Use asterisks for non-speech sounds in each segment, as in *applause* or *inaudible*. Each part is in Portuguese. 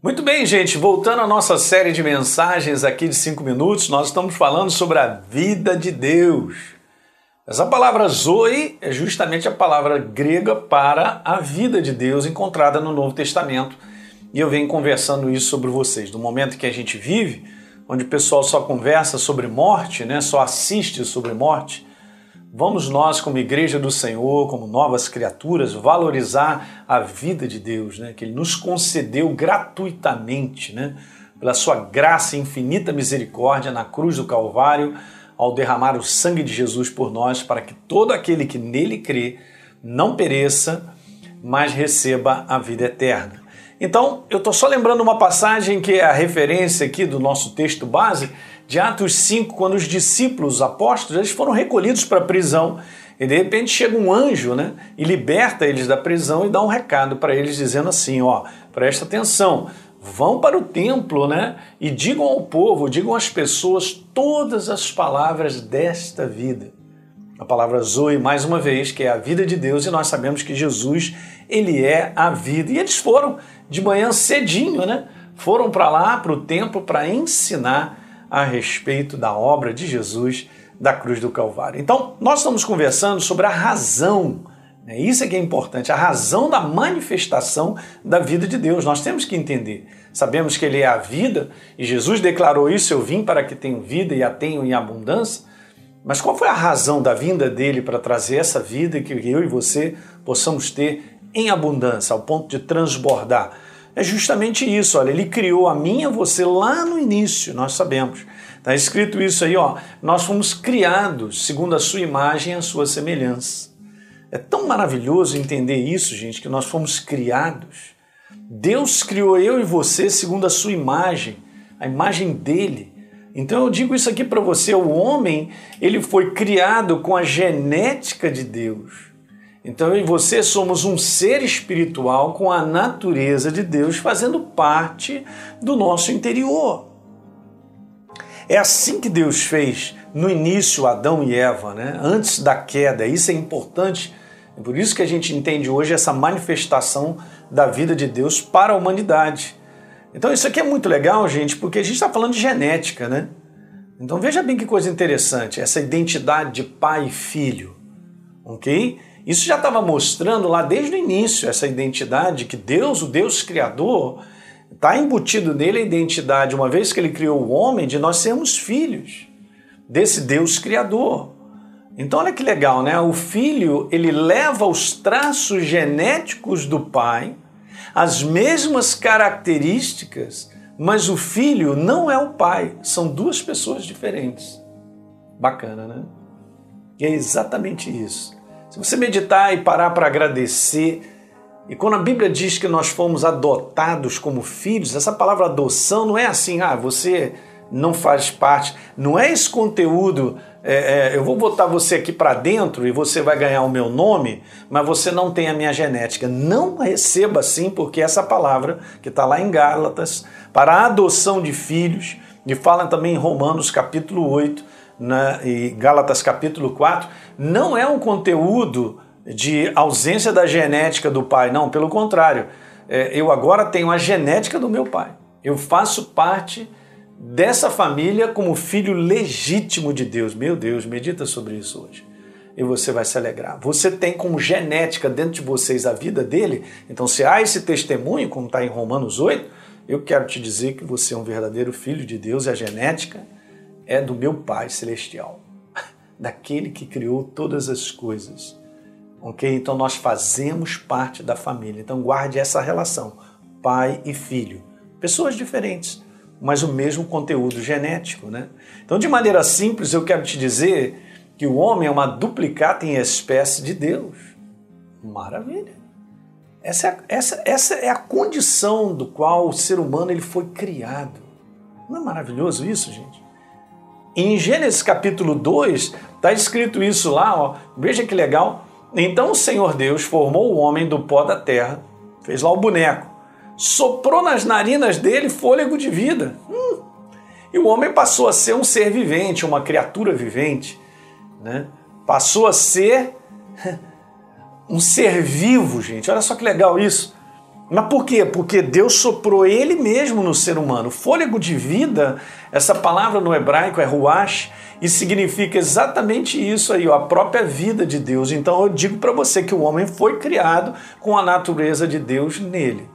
Muito bem, gente, voltando à nossa série de mensagens aqui de 5 minutos, nós estamos falando sobre a vida de Deus. Essa palavra Zoe é justamente a palavra grega para a vida de Deus encontrada no Novo Testamento. E eu venho conversando isso sobre vocês. Do momento que a gente vive, onde o pessoal só conversa sobre morte, né, só assiste sobre morte, Vamos nós, como igreja do Senhor, como novas criaturas, valorizar a vida de Deus, né? que Ele nos concedeu gratuitamente, né? pela Sua graça e infinita misericórdia na cruz do Calvário, ao derramar o sangue de Jesus por nós, para que todo aquele que nele crê não pereça, mas receba a vida eterna. Então, eu estou só lembrando uma passagem que é a referência aqui do nosso texto base, de Atos 5, quando os discípulos, os apóstolos, eles foram recolhidos para a prisão e de repente chega um anjo, né, e liberta eles da prisão e dá um recado para eles dizendo assim, ó, presta atenção, vão para o templo, né, e digam ao povo, digam às pessoas todas as palavras desta vida. A palavra Zoe, mais uma vez, que é a vida de Deus, e nós sabemos que Jesus, ele é a vida. E eles foram de manhã cedinho, né? Foram para lá, para o templo, para ensinar a respeito da obra de Jesus da cruz do Calvário. Então, nós estamos conversando sobre a razão, né? isso é que é importante, a razão da manifestação da vida de Deus. Nós temos que entender. Sabemos que Ele é a vida e Jesus declarou isso: Eu vim para que tenham vida e a tenham em abundância. Mas qual foi a razão da vinda dele para trazer essa vida que eu e você possamos ter em abundância, ao ponto de transbordar? É justamente isso. Olha, ele criou a mim e a você lá no início, nós sabemos. Está escrito isso aí, ó. Nós fomos criados segundo a sua imagem e a sua semelhança. É tão maravilhoso entender isso, gente, que nós fomos criados. Deus criou eu e você segundo a sua imagem, a imagem dele. Então eu digo isso aqui para você, o homem, ele foi criado com a genética de Deus. Então eu e você somos um ser espiritual com a natureza de Deus fazendo parte do nosso interior. É assim que Deus fez no início Adão e Eva, né? antes da queda. Isso é importante. É por isso que a gente entende hoje essa manifestação da vida de Deus para a humanidade. Então isso aqui é muito legal, gente, porque a gente está falando de genética, né? Então veja bem que coisa interessante, essa identidade de pai e filho, ok? Isso já estava mostrando lá desde o início essa identidade que Deus, o Deus Criador, está embutido nele a identidade, uma vez que ele criou o homem, de nós sermos filhos desse Deus Criador. Então olha que legal, né? O filho ele leva os traços genéticos do pai, as mesmas características, mas o filho não é o pai, são duas pessoas diferentes. Bacana, né? E é exatamente isso. Se você meditar e parar para agradecer, e quando a Bíblia diz que nós fomos adotados como filhos, essa palavra adoção não é assim, ah, você não faz parte, não é esse conteúdo, é, é, eu vou botar você aqui para dentro e você vai ganhar o meu nome, mas você não tem a minha genética. Não receba assim, porque essa palavra que está lá em Gálatas, para a adoção de filhos, e fala também em Romanos capítulo 8, né, e Gálatas capítulo 4, não é um conteúdo de ausência da genética do pai, não, pelo contrário. É, eu agora tenho a genética do meu pai. Eu faço parte dessa família como filho legítimo de Deus. Meu Deus, medita sobre isso hoje. E você vai se alegrar. Você tem como genética dentro de vocês a vida dele. Então, se há esse testemunho, como está em Romanos 8, eu quero te dizer que você é um verdadeiro filho de Deus e a genética é do meu Pai Celestial, *laughs* daquele que criou todas as coisas. Ok? Então nós fazemos parte da família. Então guarde essa relação, pai e filho. Pessoas diferentes, mas o mesmo conteúdo genético, né? Então, de maneira simples, eu quero te dizer que o homem é uma duplicata em espécie de Deus. Maravilha! Essa é, essa, essa é a condição do qual o ser humano ele foi criado. Não é maravilhoso isso, gente? Em Gênesis capítulo 2, está escrito isso lá, ó. veja que legal. Então o Senhor Deus formou o homem do pó da terra, fez lá o boneco, soprou nas narinas dele fôlego de vida. Hum. E o homem passou a ser um ser vivente, uma criatura vivente. Né? Passou a ser *laughs* um ser vivo, gente. Olha só que legal isso. Mas por quê? Porque Deus soprou Ele mesmo no ser humano. Fôlego de vida, essa palavra no hebraico é ruach, e significa exatamente isso aí, ó, a própria vida de Deus. Então eu digo para você que o homem foi criado com a natureza de Deus nele.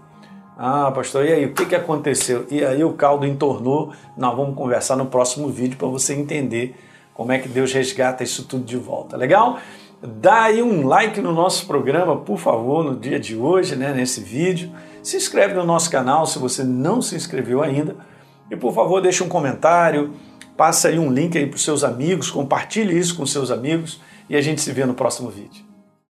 Ah, pastor, e aí, o que, que aconteceu? E aí o caldo entornou. Nós vamos conversar no próximo vídeo para você entender como é que Deus resgata isso tudo de volta. Legal? Dá aí um like no nosso programa, por favor, no dia de hoje, né, nesse vídeo. Se inscreve no nosso canal se você não se inscreveu ainda. E por favor, deixe um comentário, passa aí um link aí para os seus amigos, compartilhe isso com seus amigos e a gente se vê no próximo vídeo.